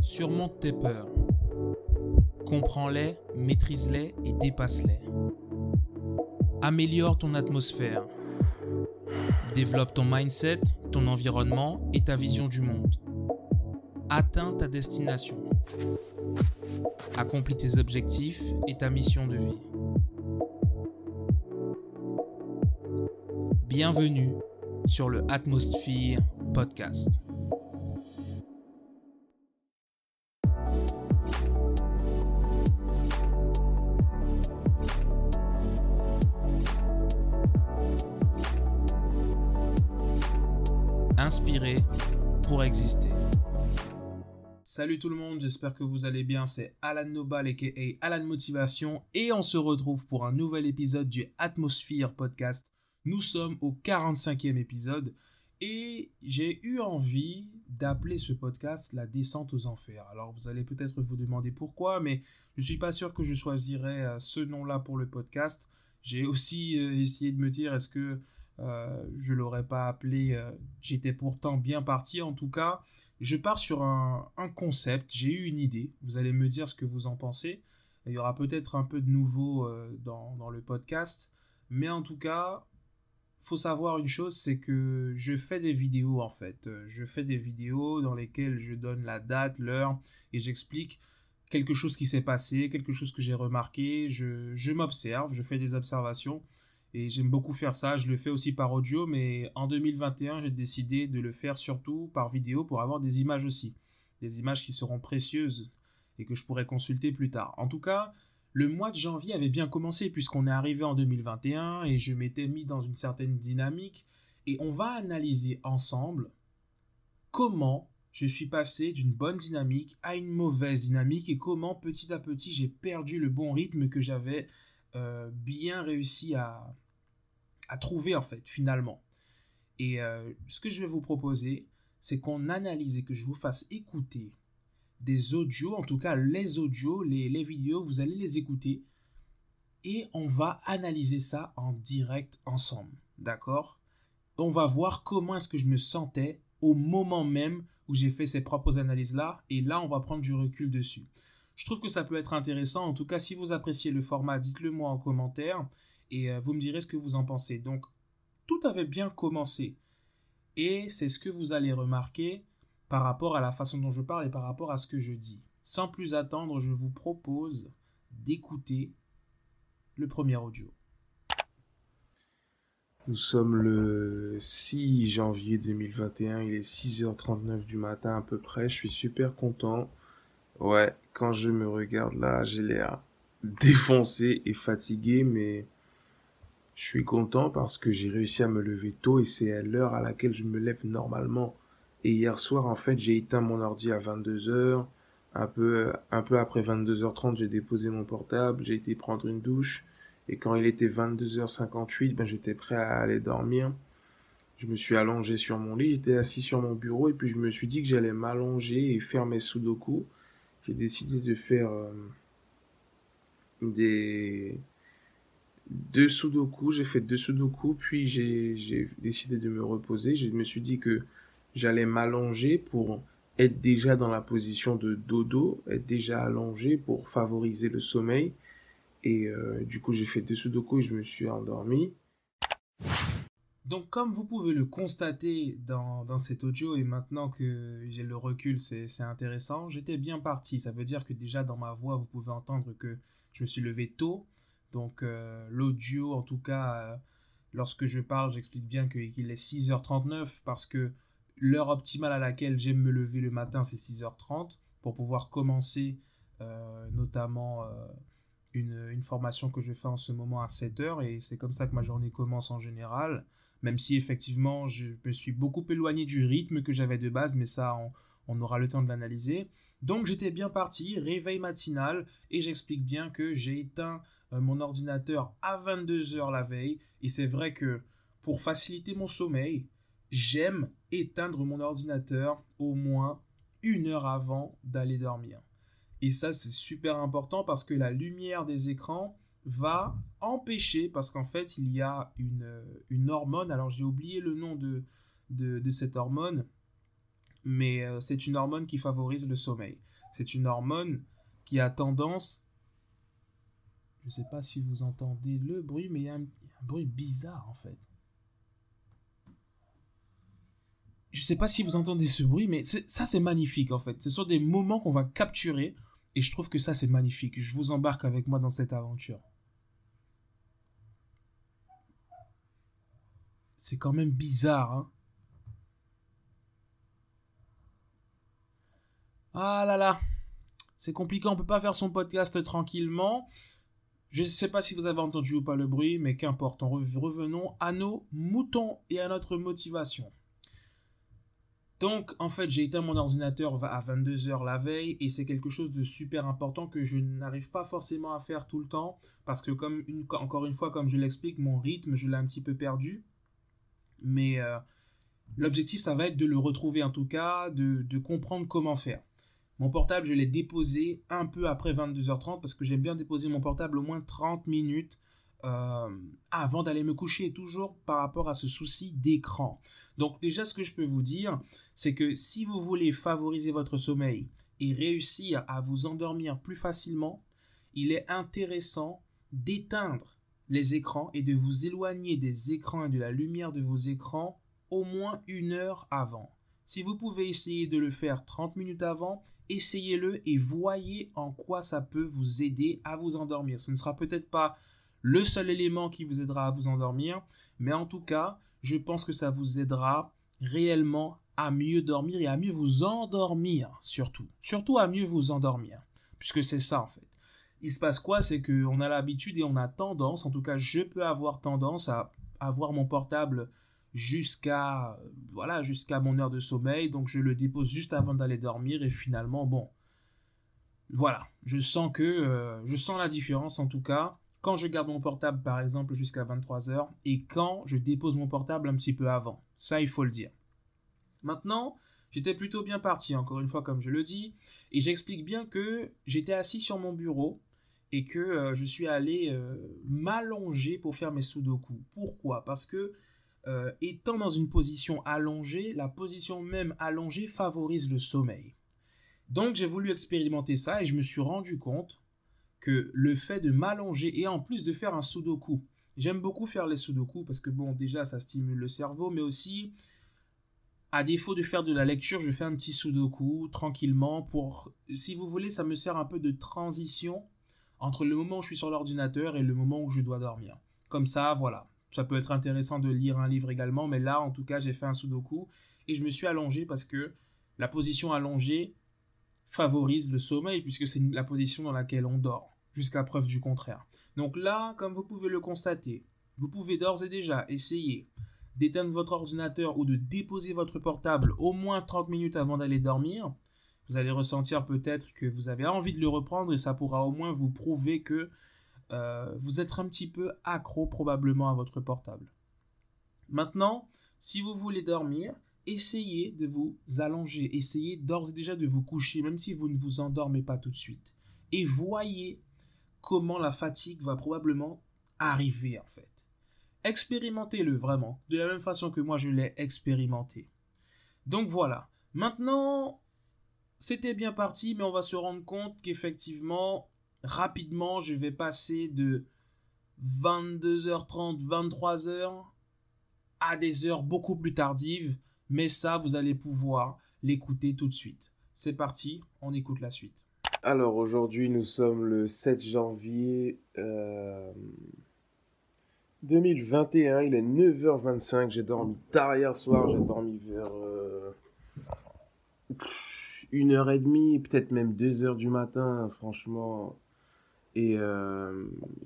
Surmonte tes peurs. Comprends-les, maîtrise-les et dépasse-les. Améliore ton atmosphère. Développe ton mindset, ton environnement et ta vision du monde. Atteins ta destination. Accomplis tes objectifs et ta mission de vie. Bienvenue sur le Atmosphere Podcast. Salut tout le monde, j'espère que vous allez bien. C'est Alan Nobal aka Alan Motivation et on se retrouve pour un nouvel épisode du Atmosphere Podcast. Nous sommes au 45e épisode et j'ai eu envie d'appeler ce podcast La descente aux enfers. Alors vous allez peut-être vous demander pourquoi, mais je ne suis pas sûr que je choisirais euh, ce nom-là pour le podcast. J'ai aussi euh, essayé de me dire est-ce que euh, je l'aurais pas appelé. Euh, j'étais pourtant bien parti. En tout cas, je pars sur un, concept. J'ai eu une idée. Vous allez me dire ce que vous en pensez. Il y aura peut-être un peu de nouveau euh, dans, le podcast. Mais en tout cas, faut savoir une chose, c'est que je fais des vidéos en fait. Je fais des vidéos dans lesquelles je donne la date, l'heure et j'explique quelque chose qui s'est passé, quelque chose que j'ai remarqué. Je m'observe, je fais des observations. Et j'aime beaucoup faire ça. Je le fais aussi par audio, mais en 2021, j'ai décidé de le faire surtout par vidéo pour avoir des images aussi. Des images qui seront précieuses et que je pourrai consulter plus tard. En tout cas, le mois de janvier avait bien commencé puisqu'on est arrivé en 2021 et je m'étais mis dans une certaine dynamique. Et on va analyser ensemble comment je suis passé d'une bonne dynamique à une mauvaise dynamique et comment petit à petit j'ai perdu le bon rythme que j'avais euh, bien réussi à, trouver en fait finalement. Et euh, ce que je vais vous proposer, c'est qu'on analyse et que je vous fasse écouter des audios, en tout cas les audios, les, les vidéos, vous allez les écouter et on va analyser ça en direct ensemble. D'accord? On va voir comment est-ce que je me sentais au moment même où j'ai fait ces propres analyses-là et là on va prendre du recul dessus. Je trouve que ça peut être intéressant. En tout cas, si vous appréciez le format, dites-le moi en commentaire et euh, vous me direz ce que vous en pensez. Donc, tout avait bien commencé. Et c'est ce que vous allez remarquer par rapport à la façon dont je parle et par rapport à ce que je dis. Sans plus attendre, je vous propose d'écouter le premier audio. Nous sommes le 6 janvier 2021, il est 6h39 du matin à peu près, je suis super content. Ouais, quand je me regarde là, j'ai l'air défoncé et fatigué, mais je suis content parce que j'ai réussi à me lever tôt et c'est à l'heure à laquelle je me lève normalement. Et hier soir, en fait, j'ai éteint mon ordi à 22h. Un peu, un peu après 22h30, j'ai déposé mon portable, j'ai été prendre une douche. Et quand il était 22h58, ben, j'étais prêt à aller dormir. Je me suis allongé sur mon lit, j'étais assis sur mon bureau et puis je me suis dit que j'allais m'allonger et faire mes sudoku j'ai décidé de faire euh, des deux sudoku. J'ai fait deux sudoku, puis j'ai décidé de me reposer. Je me suis dit que j'allais m'allonger pour être déjà dans la position de dodo, être déjà allongé pour favoriser le sommeil. Et euh, du coup, j'ai fait deux sudoku et je me suis endormi. Donc comme vous pouvez le constater dans, dans cet audio et maintenant que j'ai le recul, c'est intéressant, j'étais bien parti. Ça veut dire que déjà dans ma voix, vous pouvez entendre que je me suis levé tôt. Donc euh, l'audio, en tout cas, euh, lorsque je parle, j'explique bien qu'il est 6h39 parce que l'heure optimale à laquelle j'aime me lever le matin, c'est 6h30 pour pouvoir commencer euh, notamment une, formation que je fais en ce moment à 7h et c'est comme ça que ma journée commence en général même si effectivement je me suis beaucoup éloigné du rythme que j'avais de base, mais ça on, aura le temps de l'analyser. Donc j'étais bien parti, réveil matinal, et j'explique bien que j'ai éteint euh, mon ordinateur à 22h la veille, et c'est vrai que pour faciliter mon sommeil, j'aime éteindre mon ordinateur au moins une heure avant d'aller dormir. Et ça c'est super important parce que la lumière des écrans, va empêcher, parce qu'en fait, il y a une, une hormone, alors j'ai oublié le nom de, de, cette hormone, mais euh, c'est une hormone qui favorise le sommeil. C'est une hormone qui a tendance... Je ne sais pas si vous entendez le bruit, mais il y a un, bruit bizarre en fait. Je ne sais pas si vous entendez ce bruit, mais ça c'est magnifique en fait. Ce sont des moments qu'on va capturer et je trouve que ça c'est magnifique. Je vous embarque avec moi dans cette aventure. C'est quand même bizarre, hein Ah là là, c'est compliqué, on peut pas faire son podcast tranquillement. Je ne sais pas si vous avez entendu ou pas le bruit, mais qu'importe, revenons à nos moutons et à notre motivation. Donc, en fait, j'ai éteint mon ordinateur à 22h la veille et c'est quelque chose de super important que je n'arrive pas forcément à faire tout le temps parce que, comme encore une fois, comme je l'explique, mon rythme, je l'ai un petit peu perdu. Mais euh, l'objectif, ça va être de le retrouver en tout cas, de comprendre comment faire. Mon portable, je l'ai déposé un peu après 22h30 parce que j'aime bien déposer mon portable au moins 30 minutes euh, avant d'aller me coucher, toujours par rapport à ce souci d'écran. Donc déjà, ce que je peux vous dire, c'est que si vous voulez favoriser votre sommeil et réussir à vous endormir plus facilement, il est intéressant d'éteindre les écrans et de vous éloigner des écrans et de la lumière de vos écrans au moins une heure avant. Si vous pouvez essayer de le faire 30 minutes avant, essayez-le et voyez en quoi ça peut vous aider à vous endormir. Ce ne sera peut-être pas le seul élément qui vous aidera à vous endormir, mais en tout cas, je pense que ça vous aidera réellement à mieux dormir et à mieux vous endormir surtout. Surtout à mieux vous endormir, puisque c'est ça en fait. Il se passe quoi? C'est qu'on a l'habitude et on a tendance, en tout cas je peux avoir tendance à avoir mon portable jusqu'à voilà jusqu'à mon heure de sommeil. Donc je le dépose juste avant d'aller dormir et finalement bon voilà. Je sens que euh, je sens la différence en tout cas quand je garde mon portable par exemple jusqu'à 23h et quand je dépose mon portable un petit peu avant. Ça il faut le dire. Maintenant j'étais plutôt bien parti encore une fois comme je le dis et j'explique bien que j'étais assis sur mon bureau et que euh, je suis allé euh, m'allonger pour faire mes sudoku. Pourquoi? Parce que euh, étant dans une position allongée, la position même allongée favorise le sommeil. Donc j'ai voulu expérimenter ça et je me suis rendu compte que le fait de m'allonger et en plus de faire un sudoku, j'aime beaucoup faire les sudoku parce que bon déjà ça stimule le cerveau mais aussi à défaut de faire de la lecture, je fais un petit sudoku tranquillement pour si vous voulez ça me sert un peu de transition entre le moment où je suis sur l'ordinateur et le moment où je dois dormir. Comme ça, voilà, ça peut être intéressant de lire un livre également, mais là, en tout cas, j'ai fait un sudoku et je me suis allongé parce que la position allongée favorise le sommeil puisque c'est la position dans laquelle on dort, jusqu'à preuve du contraire. Donc là, comme vous pouvez le constater, vous pouvez d'ores et déjà essayer d'éteindre votre ordinateur ou de déposer votre portable au moins 30 minutes avant d'aller dormir. Vous allez ressentir peut-être que vous avez envie de le reprendre et ça pourra au moins vous prouver que euh, vous êtes un petit peu accro probablement à votre portable. Maintenant, si vous voulez dormir, essayez de vous allonger, essayez d'ores et déjà de vous coucher, même si vous ne vous endormez pas tout de suite. Et voyez comment la fatigue va probablement arriver en fait. Expérimentez-le vraiment, de la même façon que moi je l'ai expérimenté. Donc voilà. Maintenant, c'était bien parti, mais on va se rendre compte qu'effectivement, rapidement, je vais passer de 22h30, 23h à des heures beaucoup plus tardives. Mais ça, vous allez pouvoir l'écouter tout de suite. C'est parti, on écoute la suite. Alors aujourd'hui, nous sommes le 7 janvier 2021. Euh, Il est 9h25. J'ai dormi tard hier soir. J'ai dormi vers 1h30, peut-être même 2h du matin. Franchement, et euh,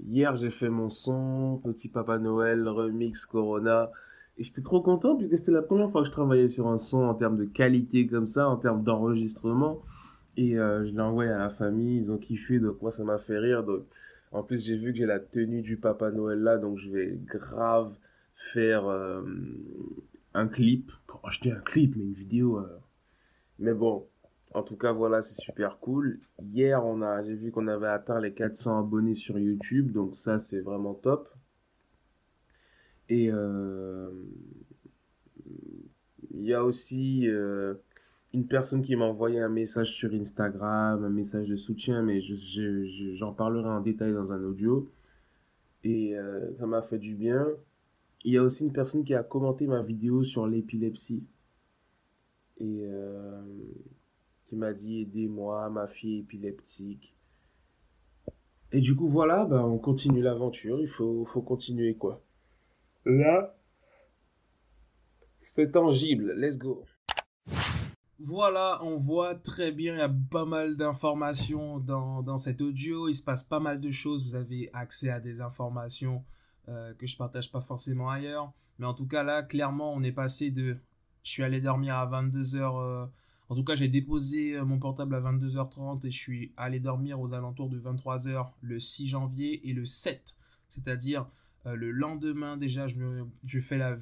hier, j'ai fait mon son, Petit Papa Noël, remix Corona. Et j'étais trop content puisque c'était la première fois que je travaillais sur un son en termes de qualité comme ça, en termes d'enregistrement. Et euh, je l'ai envoyé à la famille, ils ont kiffé, donc moi ça m'a fait rire. Donc, en plus, j'ai vu que j'ai la tenue du Papa Noël là, donc je vais grave faire euh, un clip. Pour acheter un clip, mais une vidéo. Mais bon, en tout cas, voilà, c'est super cool. Hier, j'ai vu qu'on avait atteint les 400 abonnés sur YouTube, donc ça, c'est vraiment top. Et euh, il y a aussi euh, une personne qui m'a envoyé un message sur Instagram, un message de soutien, mais j'en je, j'en parlerai en détail dans un audio. Et euh, ça m'a fait du bien. Il y a aussi une personne qui a commenté ma vidéo sur l'épilepsie. Et qui m'a dit aidez-moi, ma fille est épileptique. Et du coup, voilà, ben, on continue l'aventure. Il faut continuer quoi. Là, c'est tangible. Let's go. Voilà, on voit très bien, il y a pas mal d'informations dans, dans cet audio, il se passe pas mal de choses, vous avez accès à des informations euh, que je partage pas forcément ailleurs. Mais en tout cas là, clairement, on est passé de... Je suis allé dormir à 22h... Euh, en tout cas, j'ai déposé euh, mon portable à 22h30 et je suis allé dormir aux alentours de 23h le 6 janvier et le 7. C'est-à-dire le lendemain déjà, je, fais la,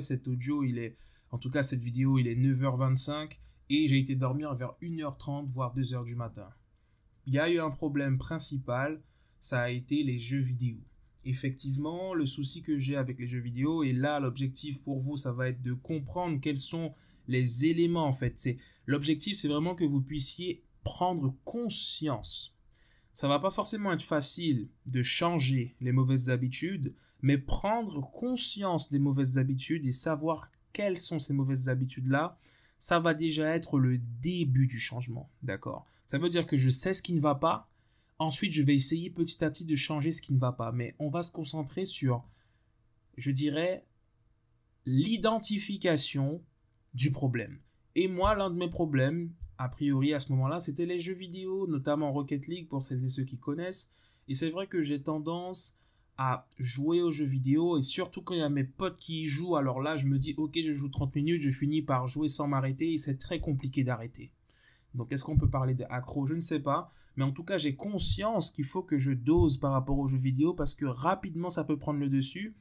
cet audio, il est... En tout cas, cette vidéo, il est 9h25 et j'ai été dormir vers 1h30 voire 2h du matin. Il y a eu un problème principal, ça a été les jeux vidéo. Effectivement, le souci que j'ai avec les jeux vidéo, et là l'objectif pour vous, ça va être de comprendre quels sont les éléments en fait. L'objectif, c'est vraiment que vous puissiez prendre conscience. Ça va pas forcément être facile de changer les mauvaises habitudes, mais prendre conscience des mauvaises habitudes et savoir quelles sont ces mauvaises habitudes là, ça va déjà être le début du changement. D'accord? Ça veut dire que je sais ce qui ne va pas. Ensuite, je vais essayer petit à petit de changer ce qui ne va pas. Mais on va se concentrer sur, je dirais, l'identification du problème. Et moi, l'un de mes problèmes, a priori à ce moment-là, c'était les jeux vidéo, notamment Rocket League pour celles et ceux qui connaissent. Et c'est vrai que j'ai tendance à jouer aux jeux vidéo et surtout quand il y a mes potes qui y jouent, alors là je me dis ok je joue 30 minutes, je finis par jouer sans m'arrêter et c'est très compliqué d'arrêter. Donc est-ce qu'on peut parler d'accro Je ne sais pas, mais en tout cas j'ai conscience qu'il faut que je dose par rapport aux jeux vidéo parce que rapidement ça peut prendre le dessus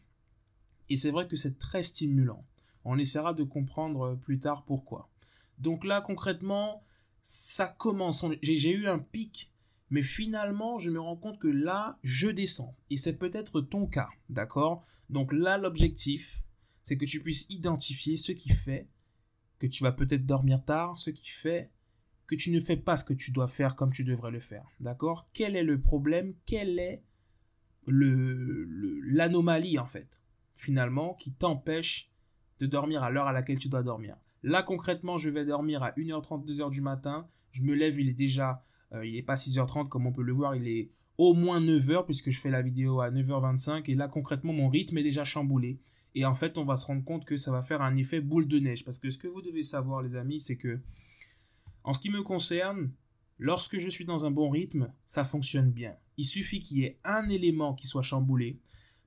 et c'est vrai que c'est très stimulant. On essaiera de comprendre plus tard pourquoi. Donc là concrètement ça commence, j'ai eu un pic mais finalement, je me rends compte que là, je descends. Et c'est peut-être ton cas, d'accord? Donc là, l'objectif, c'est que tu puisses identifier ce qui fait que tu vas peut-être dormir tard, ce qui fait que tu ne fais pas ce que tu dois faire comme tu devrais le faire, d'accord? Quel est le problème? Quelle est l'anomalie, en fait, finalement, qui t'empêche de dormir à l'heure à laquelle tu dois dormir? Là, concrètement, je vais dormir à 1h30, 2h du matin. Je me lève, il est déjà euh, il n'est pas 6h30 comme on peut le voir, il est au moins 9h puisque je fais la vidéo à 9h25 et là concrètement mon rythme est déjà chamboulé. Et en fait, on va se rendre compte que ça va faire un effet boule de neige. Parce que ce que vous devez savoir, les amis, c'est que, en ce qui me concerne, lorsque je suis dans un bon rythme, ça fonctionne bien. Il suffit qu'il y ait un élément qui soit chamboulé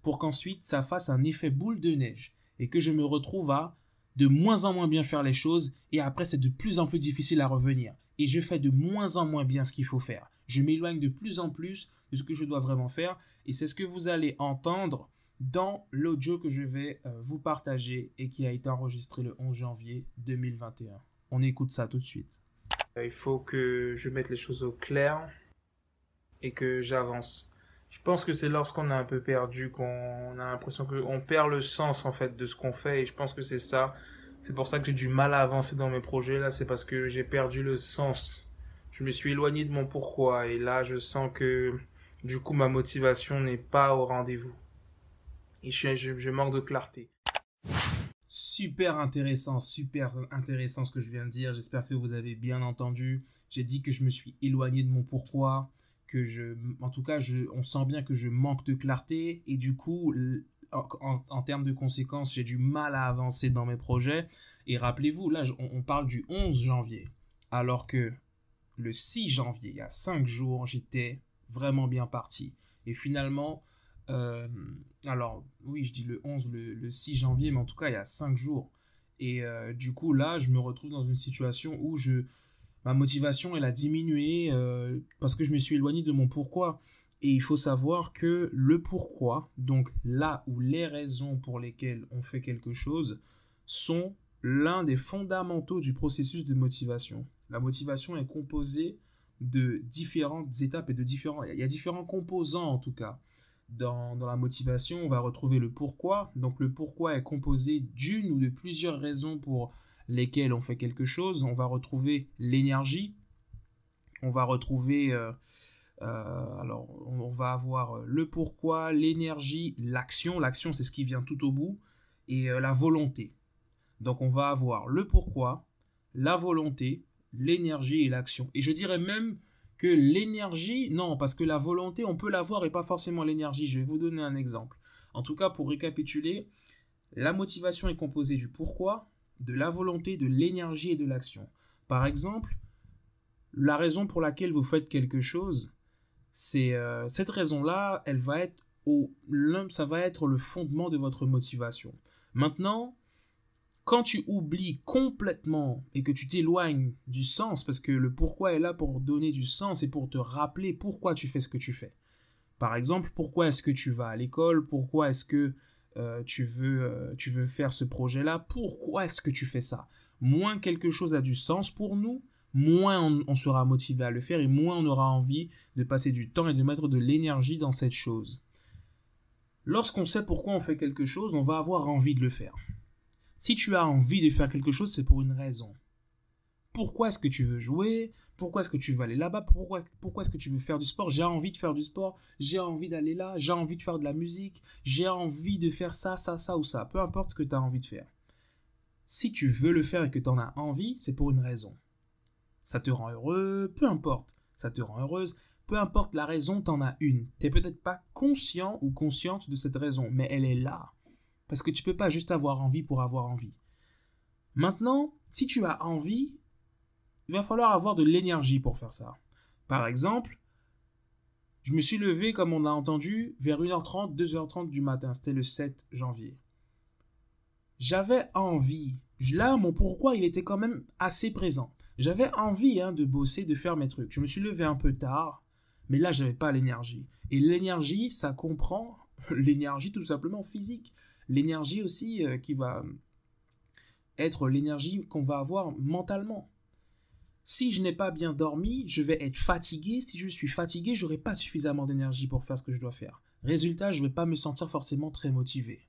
pour qu'ensuite ça fasse un effet boule de neige et que je me retrouve à de moins en moins bien faire les choses et après c'est de plus en plus difficile à revenir et je fais de moins en moins bien ce qu'il faut faire. Je m'éloigne de plus en plus de ce que je dois vraiment faire et c'est ce que vous allez entendre dans l'audio que je vais euh, vous partager et qui a été enregistré le 11 janvier 2021. On écoute ça tout de suite. Il faut que je mette les choses au clair et que j'avance. Je pense que c'est lorsqu'on a un peu perdu qu'on a l'impression qu'on perd le sens en fait de ce qu'on fait et je pense que c'est ça c'est pour ça que j'ai du mal à avancer dans mes projets là, c'est parce que j'ai perdu le sens. Je me suis éloigné de mon pourquoi et là je sens que du coup ma motivation n'est pas au rendez-vous. Et je, je, manque de clarté. Super intéressant, super intéressant ce que je viens de dire. J'espère que vous avez bien entendu. J'ai dit que je me suis éloigné de mon pourquoi, que je, en tout cas, je, on sent bien que je manque de clarté et du coup, en, termes de conséquences, j'ai du mal à avancer dans mes projets. Et rappelez-vous, là, on, parle du 11 janvier, alors que le 6 janvier, il y a 5 jours, j'étais vraiment bien parti. Et finalement, euh, alors oui, je dis le 11, le, 6 janvier, mais en tout cas, il y a 5 jours. Et euh, du coup, là, je me retrouve dans une situation où je, ma motivation, elle a diminué euh, parce que je me suis éloigné de mon pourquoi. Et il faut savoir que le pourquoi, donc là où les raisons pour lesquelles on fait quelque chose, sont l'un des fondamentaux du processus de motivation. La motivation est composée de différentes étapes et de différents... Il y a différents composants en tout cas. Dans, dans la motivation, on va retrouver le pourquoi. Donc le pourquoi est composé d'une ou de plusieurs raisons pour lesquelles on fait quelque chose, on va retrouver l'énergie, on va retrouver, euh, euh, alors on va avoir le pourquoi, l'énergie, l'action, l'action c'est ce qui vient tout au bout, et la volonté. Donc on va avoir le pourquoi, la volonté, l'énergie et l'action. Et je dirais même que l'énergie, non, parce que la volonté, on peut l'avoir et pas forcément l'énergie. Je vais vous donner un exemple. En tout cas, pour récapituler, la motivation est composée du pourquoi, de la volonté, de l'énergie et de l'action. Par exemple, la raison pour laquelle vous faites quelque chose, c'est euh, cette raison-là, elle va être au, ça va être le fondement de votre motivation. Maintenant, quand tu oublies complètement et que tu t'éloignes du sens, parce que le pourquoi est là pour donner du sens et pour te rappeler pourquoi tu fais ce que tu fais. Par exemple, pourquoi est-ce que tu vas à l'école? Pourquoi est-ce que euh, tu, veux, euh, tu veux faire ce projet-là Pourquoi est-ce que tu fais ça? Moins quelque chose a du sens pour nous, moins on, on, sera motivé à le faire et moins on aura envie de passer du temps et de mettre de l'énergie dans cette chose. Lorsqu'on sait pourquoi on fait quelque chose, on va avoir envie de le faire. Si tu as envie de faire quelque chose, c'est pour une raison. Pourquoi est-ce que tu veux jouer? Pourquoi est-ce que tu veux aller là-bas? Pourquoi, est-ce que tu veux faire du sport? J'ai envie de faire du sport, j'ai envie d'aller là, j'ai envie de faire de la musique, j'ai envie de faire ça, ça, ça ou ça. Peu importe ce que tu as envie de faire. Si tu veux le faire et que tu en as envie, c'est pour une raison. Ça te rend heureux, peu importe. Ça te rend heureuse, peu importe la raison, tu en as une. Tu peut-être pas conscient ou consciente de cette raison, mais elle est là. Parce que tu peux pas juste avoir envie pour avoir envie. Maintenant, si tu as envie, il va falloir avoir de l'énergie pour faire ça. Par exemple, je me suis levé, comme on l'a entendu, vers 1h30, 2h30 du matin. C'était le 7 janvier. J'avais envie. Là, mon pourquoi, il était quand même assez présent. J'avais envie hein, de bosser, de faire mes trucs. Je me suis levé un peu tard, mais là, j'avais pas l'énergie. Et l'énergie, ça comprend l'énergie tout simplement physique l'énergie aussi euh, qui va être l'énergie qu'on va avoir mentalement. Si je n'ai pas bien dormi, je vais être fatigué. Si je suis fatigué, je n'aurai pas suffisamment d'énergie pour faire ce que je dois faire. Résultat, je vais pas me sentir forcément très motivé.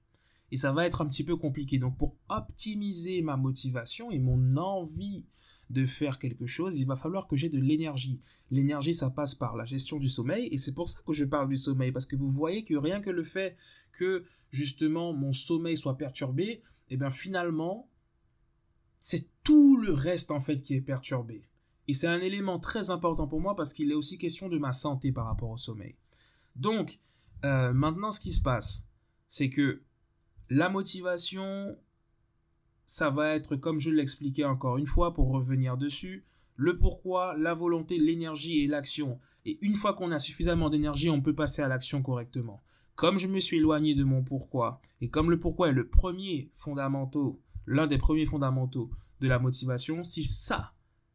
Et ça va être un petit peu compliqué. Donc pour optimiser ma motivation et mon envie de faire quelque chose, il va falloir que j'ai de l'énergie. L'énergie, ça passe par la gestion du sommeil, et c'est pour ça que je parle du sommeil, parce que vous voyez que rien que le fait que justement mon sommeil soit perturbé, et eh bien finalement, c'est tout le reste en fait qui est perturbé. Et c'est un élément très important pour moi parce qu'il est aussi question de ma santé par rapport au sommeil. Donc, euh, maintenant, ce qui se passe, c'est que la motivation, ça va être, comme je l'expliquais encore une fois pour revenir dessus, le pourquoi, la volonté, l'énergie et l'action. Et une fois qu'on a suffisamment d'énergie, on peut passer à l'action correctement comme je me suis éloigné de mon pourquoi, et comme le pourquoi est le premier fondamentaux, l'un des premiers fondamentaux de la motivation, si ça,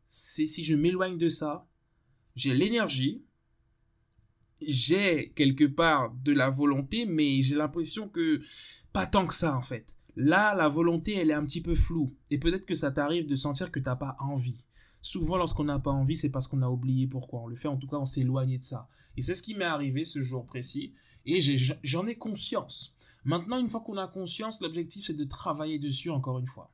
c'est si je m'éloigne de ça, j'ai l'énergie, j'ai quelque part de la volonté, mais j'ai l'impression que pas tant que ça en fait. Là, la volonté, elle est un petit peu floue. Et peut-être que ça t'arrive de sentir que tu n'as pas envie. Souvent, lorsqu'on n'a pas envie, c'est parce qu'on a oublié pourquoi on le fait. En tout cas, on s'est éloigné de ça. Et c'est ce qui m'est arrivé ce jour précis. Et j'en ai, conscience. Maintenant, une fois qu'on a conscience, l'objectif, c'est de travailler dessus encore une fois.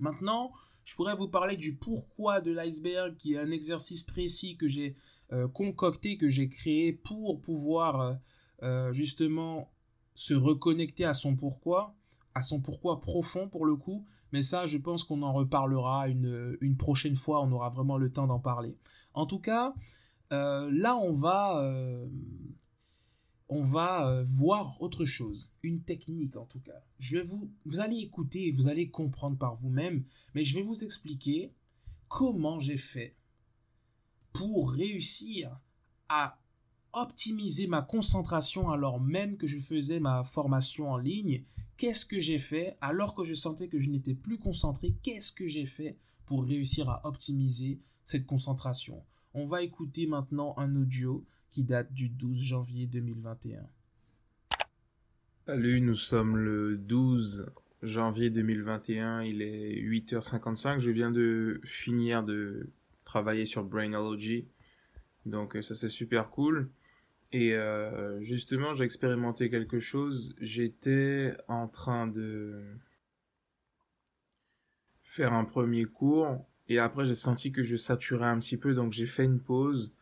Maintenant, je pourrais vous parler du pourquoi de l'iceberg, qui est un exercice précis que j'ai euh, concocté, que j'ai créé pour pouvoir euh, euh, justement se reconnecter à son pourquoi, à son pourquoi profond pour le coup. Mais ça, je pense qu'on en reparlera une, une, prochaine fois, on aura vraiment le temps d'en parler. En tout cas, là, on va on va euh, voir autre chose, une technique en tout cas. Je vais vous, vous allez écouter et vous allez comprendre par vous-même, mais je vais vous expliquer comment j'ai fait pour réussir à optimiser ma concentration alors même que je faisais ma formation en ligne. Qu'est-ce que j'ai fait alors que je sentais que je n'étais plus concentré? Qu'est-ce que j'ai fait pour réussir à optimiser cette concentration? On va écouter maintenant un audio date du 12 janvier 2021. Salut, nous sommes le 12 janvier 2021, il est 8h55, je viens de finir de travailler sur Brainology, donc euh, ça c'est super cool. Et euh, justement, j'ai expérimenté quelque chose. J'étais en train de faire un premier cours. Et après, j'ai senti que je saturais un petit peu, donc j'ai fait une pause.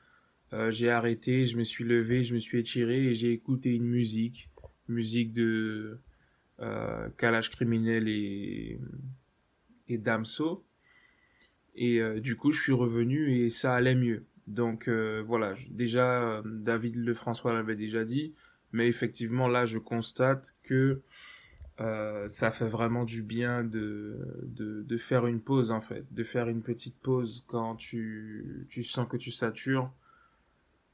Euh, j'ai arrêté, je me suis levé, je me suis étiré et j'ai écouté une musique. Musique de euh, Kalash Criminel et, et Damso. Et euh, du coup, je suis revenu et ça allait mieux. Donc euh, voilà, déjà, David Lefrançois l'avait déjà dit, mais effectivement, là, je constate que ça fait vraiment du bien de, de, de, faire une pause en fait, de faire une petite pause quand tu, tu sens que tu satures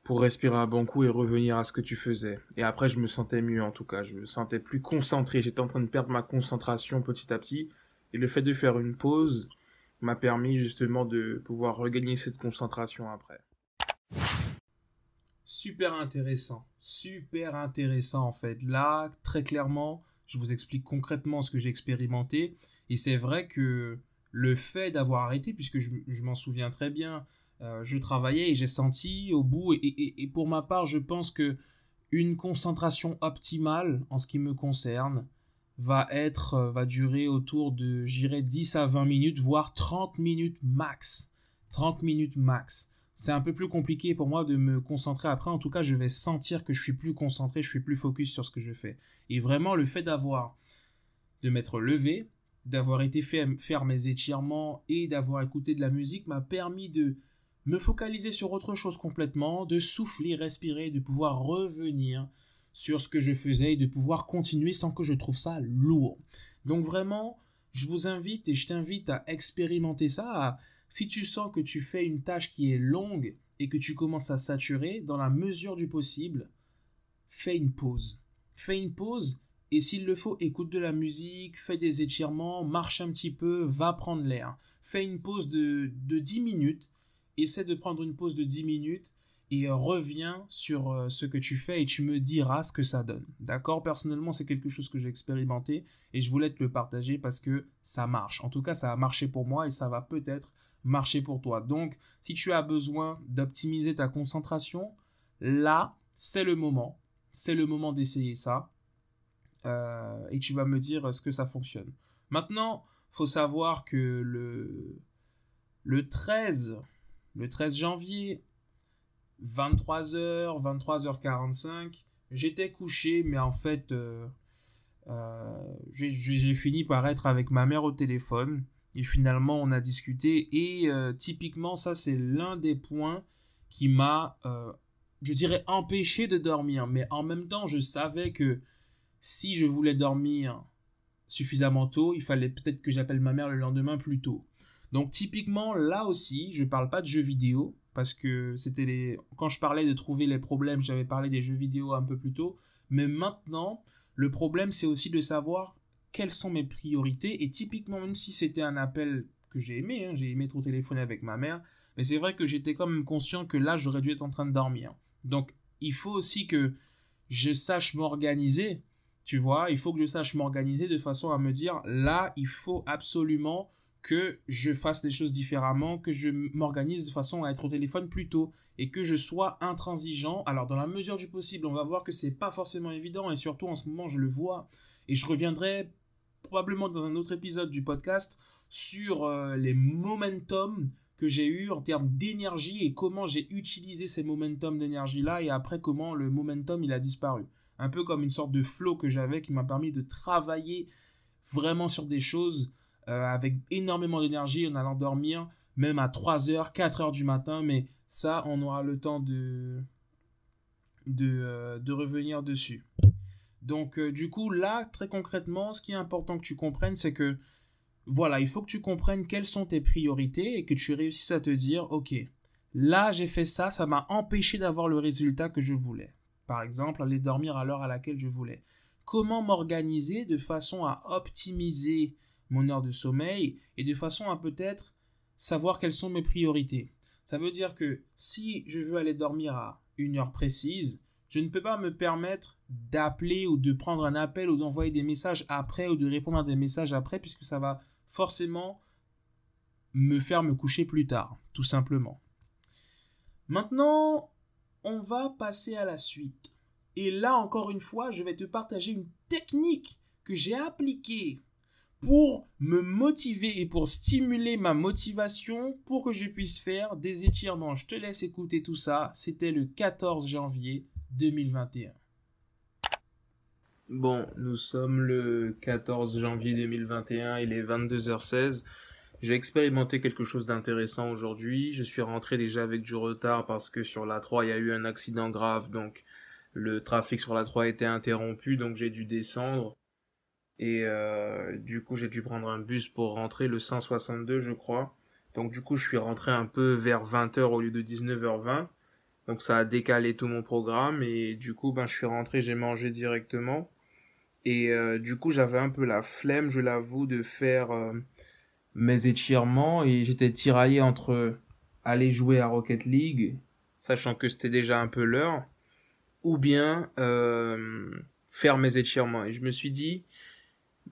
pour respirer un bon coup et revenir à ce que tu faisais. Et après, je me sentais mieux en tout cas, je me sentais plus concentré, j'étais en train de perdre ma concentration petit à petit. Et le fait de faire une pause m'a permis justement de pouvoir regagner cette concentration après. Super intéressant, super intéressant en fait. Là, très clairement, je vous explique concrètement ce que j'ai expérimenté. Et c'est vrai que le fait d'avoir arrêté, puisque je, m'en souviens très bien, euh, je travaillais et j'ai senti au bout, et, pour ma part, je pense que une concentration optimale en ce qui me concerne va être, euh, va durer autour de, j'irais 10 à 20 minutes, voire 30 minutes max. 30 minutes max c'est un peu plus compliqué pour moi de me concentrer après. En tout cas, je vais sentir que je suis plus concentré, je suis plus focus sur ce que je fais. Et vraiment, le fait d'avoir, de m'être levé, d'avoir été fait, faire mes étirements et d'avoir écouté de la musique m'a permis de me focaliser sur autre chose complètement, de souffler, respirer, de pouvoir revenir sur ce que je faisais et de pouvoir continuer sans que je trouve ça lourd. Donc vraiment, je vous invite et je t'invite à expérimenter ça, si tu sens que tu fais une tâche qui est longue et que tu commences à saturer, dans la mesure du possible, fais une pause. Fais une pause et s'il le faut, écoute de la musique, fais des étirements, marche un petit peu, va prendre l'air. Fais une pause de, de 10 minutes, essaie de prendre une pause de 10 minutes et reviens sur euh, ce que tu fais et tu me diras ce que ça donne. D'accord? Personnellement, c'est quelque chose que j'ai expérimenté et je voulais te le partager parce que ça marche. En tout cas, ça a marché pour moi et ça va peut-être marcher pour toi. Donc, si tu as besoin d'optimiser ta concentration, là, c'est le moment. C'est le moment d'essayer ça. Euh, et tu vas me dire ce que ça fonctionne. Maintenant, faut savoir que le, le 13, le 13 janvier, 23h, 23h45, j'étais couché, mais en fait, euh, euh, j'ai fini par être avec ma mère au téléphone. Et finalement, on a discuté. Et euh, typiquement, ça, c'est l'un des points qui m'a, je dirais, empêché de dormir. Mais en même temps, je savais que si je voulais dormir suffisamment tôt, il fallait peut-être que j'appelle ma mère le lendemain plus tôt. Donc typiquement, là aussi, je ne parle pas de jeux vidéo. Parce que c'était les... Quand je parlais de trouver les problèmes, j'avais parlé des jeux vidéo un peu plus tôt. Mais maintenant, le problème, c'est aussi de savoir quelles sont mes priorités. Et typiquement, même si c'était un appel que j'ai aimé, hein, j'ai aimé trop téléphoner avec ma mère, mais c'est vrai que j'étais quand même conscient que là, j'aurais dû être en train de dormir. Donc, il faut aussi que je sache m'organiser, tu vois, il faut que je sache m'organiser de façon à me dire, là, il faut absolument que je fasse les choses différemment, que je m'organise de façon à être au téléphone plus tôt et que je sois intransigeant. Alors dans la mesure du possible, on va voir que c'est pas forcément évident et surtout en ce moment je le vois et je reviendrai probablement dans un autre épisode du podcast sur euh, les momentum que j'ai eu en termes d'énergie et comment j'ai utilisé ces momentum d'énergie là et après comment le momentum il a disparu. Un peu comme une sorte de flow que j'avais qui m'a permis de travailler vraiment sur des choses avec énormément d'énergie en allant dormir même à 3h, 4h du matin mais ça on aura le temps de de, euh, de revenir dessus. Donc, euh, du coup, là, très concrètement, ce qui est important que tu comprennes, c'est que, voilà, il faut que tu comprennes quelles sont tes priorités et que tu réussisses à te dire, ok, là, j'ai fait ça, ça m'a empêché d'avoir le résultat que je voulais. Par exemple, aller dormir à l'heure à laquelle je voulais. Comment m'organiser de façon à optimiser mon heure de sommeil et de façon à peut-être savoir quelles sont mes priorités. Ça veut dire que si je veux aller dormir à une heure précise, je ne peux pas me permettre d'appeler ou de prendre un appel ou d'envoyer des messages après ou de répondre à des messages après puisque ça va forcément me faire me coucher plus tard, tout simplement. Maintenant, on va passer à la suite. Et là, encore une fois, je vais te partager une technique que j'ai appliquée pour me motiver et pour stimuler ma motivation pour que je puisse faire des étirements. Je te laisse écouter tout ça. C'était le 14 janvier 2021. Bon, nous sommes le 14 janvier 2021, il est 22h16. J'ai expérimenté quelque chose d'intéressant aujourd'hui. Je suis rentré déjà avec du retard parce que sur la 3, il y a eu un accident grave, donc le trafic sur la 3 a été interrompu, donc j'ai dû descendre. Et euh, du coup, j'ai dû prendre un bus pour rentrer, le 162, je crois. Donc du coup, je suis rentré un peu vers 20h au lieu de 19h20. Donc ça a décalé tout mon programme et du coup, ben, je suis rentré, j'ai mangé directement. Et euh, du coup, j'avais un peu la flemme, je l'avoue, de faire euh, mes étirements et j'étais tiraillé entre aller jouer à Rocket League, sachant que c'était déjà un peu l'heure, ou bien euh, faire mes étirements. Et je me suis dit,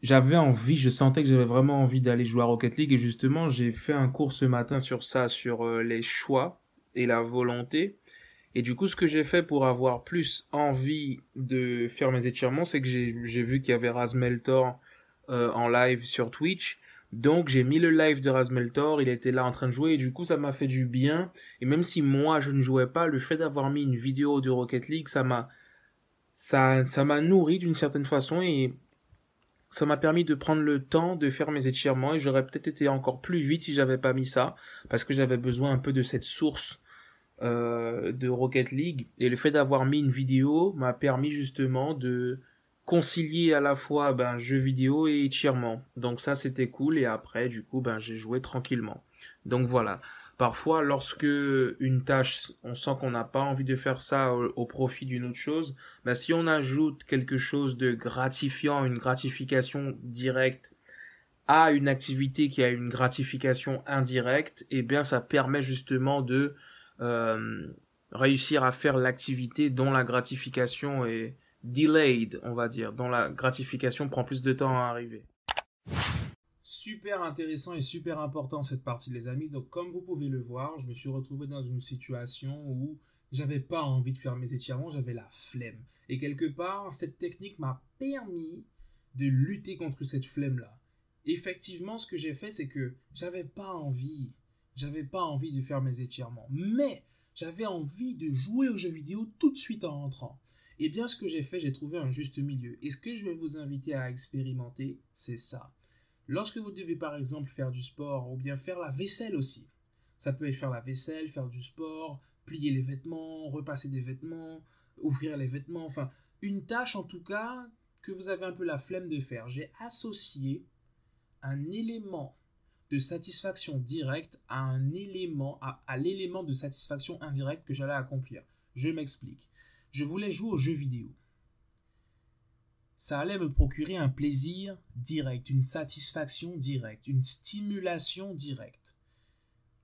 j'avais envie, je sentais que j'avais vraiment envie d'aller jouer à Rocket League et justement j'ai fait un cours ce matin sur ça, sur euh, les choix et la volonté. Et du coup, ce que j'ai fait pour avoir plus envie de faire mes étirements, c'est que j'ai vu qu'il y avait Razmeltor euh, en live sur Twitch. Donc j'ai mis le live de Razmeltor, il était là en train de jouer et du coup ça m'a fait du bien. Et même si moi je ne jouais pas, le fait d'avoir mis une vidéo de Rocket League, ça m'a ça ça m'a nourri d'une certaine façon et ça m'a permis de prendre le temps de faire mes étirements et j'aurais peut-être été encore plus vite si j'avais pas mis ça parce que j'avais besoin un peu de cette source euh, de Rocket League. Et le fait d'avoir mis une vidéo m'a permis justement de concilier à la fois ben jeu vidéo et étirement. Donc ça c'était cool. Et après du coup ben j'ai joué tranquillement. Donc voilà Parfois, lorsque une tâche, on sent qu'on n'a pas envie de faire ça au, profit d'une autre chose, bah, si on ajoute quelque chose de gratifiant, une gratification directe à une activité qui a une gratification indirecte, eh bien, ça permet justement de euh, réussir à faire l'activité dont la gratification est delayed, on va dire, dont la gratification prend plus de temps à arriver. Super intéressant et super important cette partie les amis. Donc comme vous pouvez le voir, je me suis retrouvé dans une situation où j'avais pas envie de faire mes étirements, j'avais la flemme. Et quelque part, cette technique m'a permis de lutter contre cette flemme-là. Effectivement, ce que j'ai fait, c'est que j'avais pas envie, j'avais pas envie de faire mes étirements, mais j'avais envie de jouer aux jeux vidéo tout de suite en rentrant. Et eh bien, ce que j'ai fait, j'ai trouvé un juste milieu. Et ce que je vais vous inviter à expérimenter, c'est ça. Lorsque vous devez par exemple faire du sport ou bien faire la vaisselle aussi, ça peut être faire la vaisselle, faire du sport, plier les vêtements, repasser des vêtements, ouvrir les vêtements, enfin une tâche en tout cas que vous avez un peu la flemme de faire. J'ai associé un élément de satisfaction directe à un élément, à, à l'élément de satisfaction indirecte que j'allais accomplir. Je m'explique. Je voulais jouer aux jeux vidéo ça allait me procurer un plaisir direct, une satisfaction directe, une stimulation directe.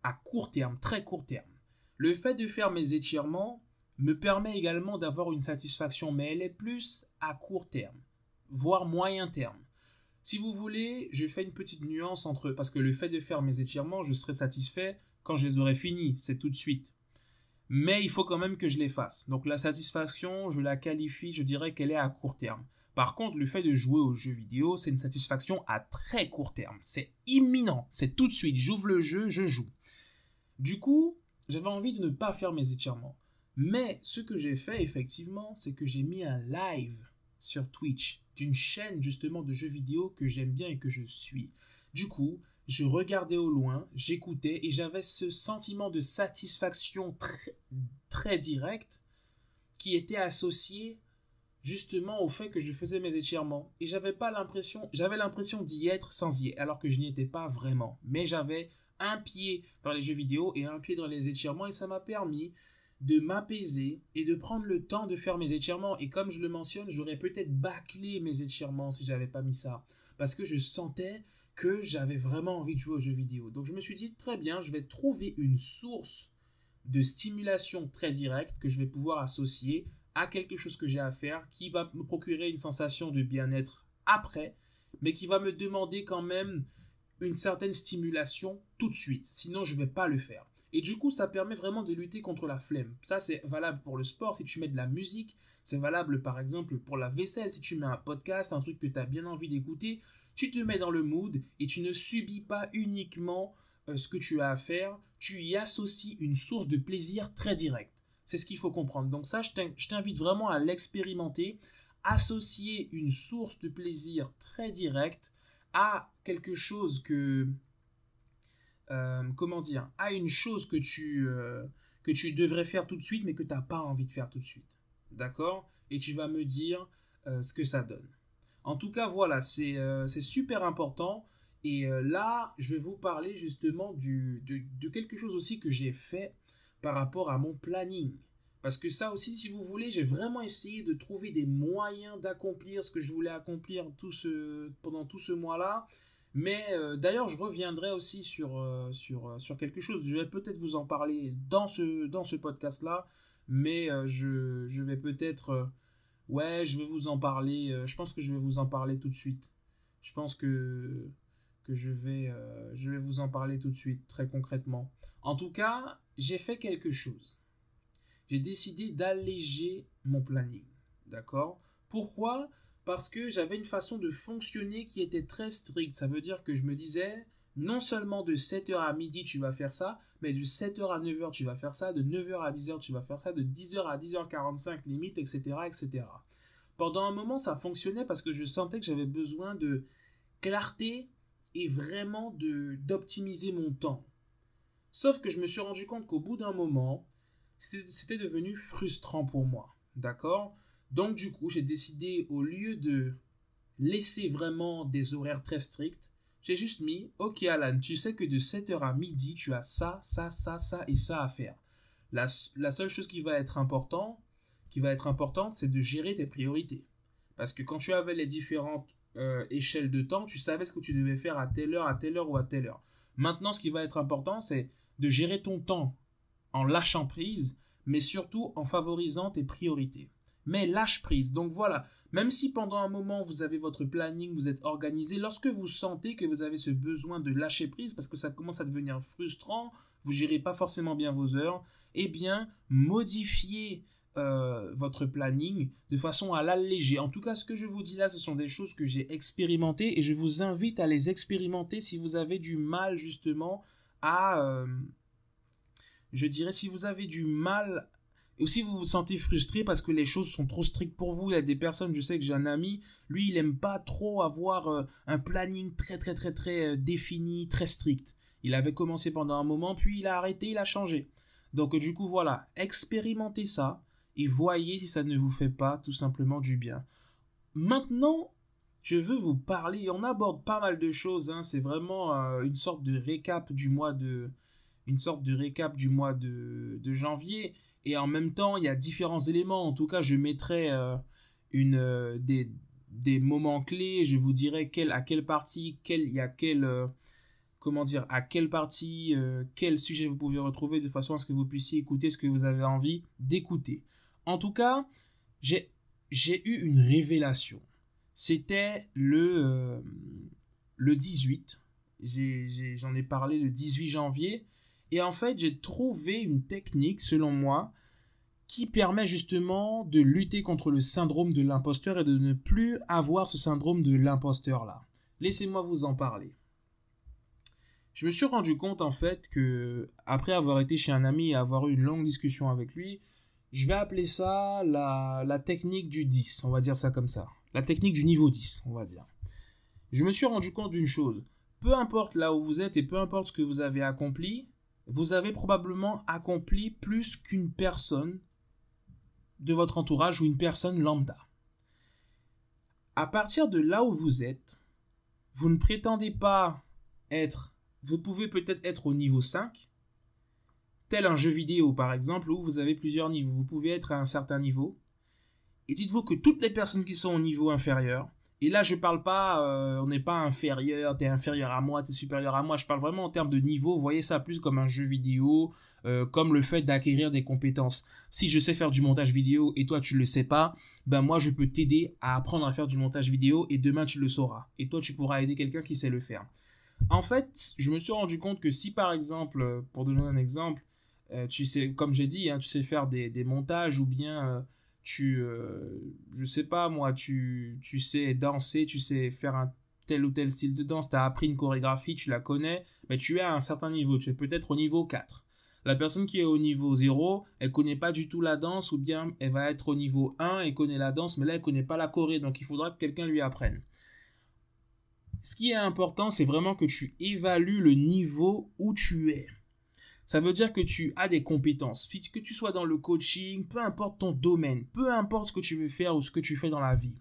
À court terme, très court terme. Le fait de faire mes étirements me permet également d'avoir une satisfaction, mais elle est plus à court terme, voire moyen terme. Si vous voulez, je fais une petite nuance entre parce que le fait de faire mes étirements, je serai satisfait quand je les aurai finis, c'est tout de suite. Mais il faut quand même que je les fasse. Donc la satisfaction, je la qualifie, je dirais qu'elle est à court terme. Par contre, le fait de jouer aux jeux vidéo, c'est une satisfaction à très court terme. C'est imminent. C'est tout de suite. J'ouvre le jeu, je joue. Du coup, j'avais envie de ne pas faire mes étirements. Mais ce que j'ai fait, effectivement, c'est que j'ai mis un live sur Twitch d'une chaîne justement de jeux vidéo que j'aime bien et que je suis. Du coup, je regardais au loin, j'écoutais et j'avais ce sentiment de satisfaction très, très direct qui était associé justement au fait que je faisais mes étirements. Et j'avais pas l'impression j'avais l'impression d'y être sans y être alors que je n'y étais pas vraiment. Mais j'avais un pied dans les jeux vidéo et un pied dans les étirements et ça m'a permis de m'apaiser et de prendre le temps de faire mes étirements. Et comme je le mentionne j'aurais peut-être bâclé mes étirements si j'avais pas mis ça. Parce que je sentais que j'avais vraiment envie de jouer aux jeux vidéo donc je me suis dit très bien je vais trouver une source de stimulation très directe que je vais pouvoir associer à quelque chose que j'ai à faire qui va me procurer une sensation de bien-être après, mais qui va me demander quand même une certaine stimulation tout de suite. Sinon, je ne vais pas le faire. Et du coup, ça permet vraiment de lutter contre la flemme. Ça, c'est valable pour le sport, si tu mets de la musique. C'est valable, par exemple, pour la vaisselle. Si tu mets un podcast, un truc que tu as bien envie d'écouter, tu te mets dans le mood et tu ne subis pas uniquement euh, ce que tu as à faire, tu y associes une source de plaisir très directe. C'est ce qu'il faut comprendre. Donc ça, je t'invite vraiment à l'expérimenter. Associer une source de plaisir très directe à quelque chose que... Euh, comment dire À une chose que tu, euh, que tu devrais faire tout de suite, mais que tu n'as pas envie de faire tout de suite. D'accord? Et tu vas me dire ce que ça donne. En tout cas, voilà, c'est super important. Et euh, là, je vais vous parler justement de, quelque chose aussi que j'ai fait par rapport à mon planning. Parce que ça aussi, si vous voulez, j'ai vraiment essayé de trouver des moyens d'accomplir ce que je voulais accomplir pendant tout ce mois-là. Mais euh, d'ailleurs, je reviendrai aussi sur, euh, quelque chose. Je vais peut-être vous en parler dans ce, dans ce podcast-là. Mais je vais peut-être... ouais, je vais vous en parler. je pense que je vais vous en parler tout de suite. Je pense que que je vais, euh, je vais vous en parler tout de suite, très concrètement. En tout cas, j'ai fait quelque chose. J'ai décidé d'alléger mon planning. D'accord? Pourquoi? Parce que j'avais une façon de fonctionner qui était très stricte. Ça veut dire que je me disais, non seulement de 7h à midi tu vas faire ça, mais de 7h à 9h tu vas faire ça, de 9h à 10h tu vas faire ça, de 10h à 10h45 limite, etc., etc. Pendant un moment, ça fonctionnait parce que je sentais que j'avais besoin de clarté et vraiment d'optimiser mon temps. Sauf que je me suis rendu compte qu'au bout d'un moment, c'était devenu frustrant pour moi. D'accord? Donc du coup, j'ai décidé, au lieu de laisser vraiment des horaires très stricts, j'ai juste mis, ok Alan, tu sais que de 7h à midi, tu as ça, ça, ça, ça et ça à faire. La, seule chose qui va être important, qui va être importante, c'est de gérer tes priorités. Parce que quand tu avais les différentes euh, échelle de temps, tu savais ce que tu devais faire à telle heure, à telle heure ou à telle heure. Maintenant, ce qui va être important, c'est de gérer ton temps en lâchant prise, mais surtout en favorisant tes priorités. Mais lâche prise. Donc voilà, même si pendant un moment vous avez votre planning, vous êtes organisé, lorsque vous sentez que vous avez ce besoin de lâcher prise parce que ça commence à devenir frustrant, vous gérez pas forcément bien vos heures, eh bien, modifiez euh, votre planning de façon à l'alléger. En tout cas, ce que je vous dis là, ce sont des choses que j'ai expérimentées et je vous invite à les expérimenter si vous avez du mal justement à... Euh, je dirais si vous avez du mal ou si vous vous sentez frustré parce que les choses sont trop strictes pour vous, il y a des personnes, je sais que j'ai un ami, lui il aime pas trop avoir euh, un planning très très très très défini, très strict. Il avait commencé pendant un moment, puis il a arrêté, il a changé. Donc du coup voilà, expérimentez ça et voyez si ça ne vous fait pas tout simplement du bien. Maintenant, je veux vous parler, on aborde pas mal de choses, hein. c'est vraiment euh, une sorte de récap du mois de une sorte de récap du mois de, janvier et en même temps il y a différents éléments, en tout cas je mettrai euh, une, euh, des, des, moments clés, je vous dirai à quelle partie, quel, il y a quel, comment dire, à quelle partie, quel sujet vous pouvez retrouver de façon à ce que vous puissiez écouter ce que vous avez envie d'écouter. En tout cas, j'ai eu une révélation. C'était le, euh, le 18. J'en ai, parlé le 18 janvier. Et en fait, j'ai trouvé une technique, selon moi, qui permet justement de lutter contre le syndrome de l'imposteur et de ne plus avoir ce syndrome de l'imposteur-là. Laissez-moi vous en parler. Je me suis rendu compte en fait que, après avoir été chez un ami et avoir eu une longue discussion avec lui, je vais appeler ça la, la technique du 10, on va dire ça comme ça. La technique du niveau 10, on va dire. Je me suis rendu compte d'une chose. Peu importe là où vous êtes et peu importe ce que vous avez accompli, vous avez probablement accompli plus qu'une personne de votre entourage ou une personne lambda. À partir de là où vous êtes, vous ne prétendez pas être, vous pouvez peut-être être au niveau 5, tel un jeu vidéo par exemple où vous avez plusieurs niveaux. Vous pouvez être à un certain niveau. Et dites-vous que toutes les personnes qui sont au niveau inférieur, et là je parle pas, euh, on n'est pas inférieur, t'es inférieur à moi, t'es supérieur à moi, je parle vraiment en termes de niveau, voyez ça plus comme un jeu vidéo, euh, comme le fait d'acquérir des compétences. Si je sais faire du montage vidéo et toi tu le sais pas, ben moi je peux t'aider à apprendre à faire du montage vidéo et demain tu le sauras. Et toi tu pourras aider quelqu'un qui sait le faire. En fait, je me suis rendu compte que si par exemple, pour donner un exemple, euh, tu sais, comme j'ai dit, hein, tu sais faire des, montages ou bien tu, euh, je sais pas moi, tu, tu sais danser, tu sais faire un tel ou tel style de danse, tu as appris une chorégraphie, tu la connais, mais tu es à un certain niveau, tu es peut-être au niveau 4. La personne qui est au niveau 0, elle connaît pas du tout la danse ou bien elle va être au niveau 1 et connaît la danse, mais là elle connaît pas la choré, donc il faudra que quelqu'un lui apprenne. Ce qui est important, c'est vraiment que tu évalues le niveau où tu es. Ça veut dire que tu as des compétences. Que tu sois dans le coaching, peu importe ton domaine, peu importe ce que tu veux faire ou ce que tu fais dans la vie.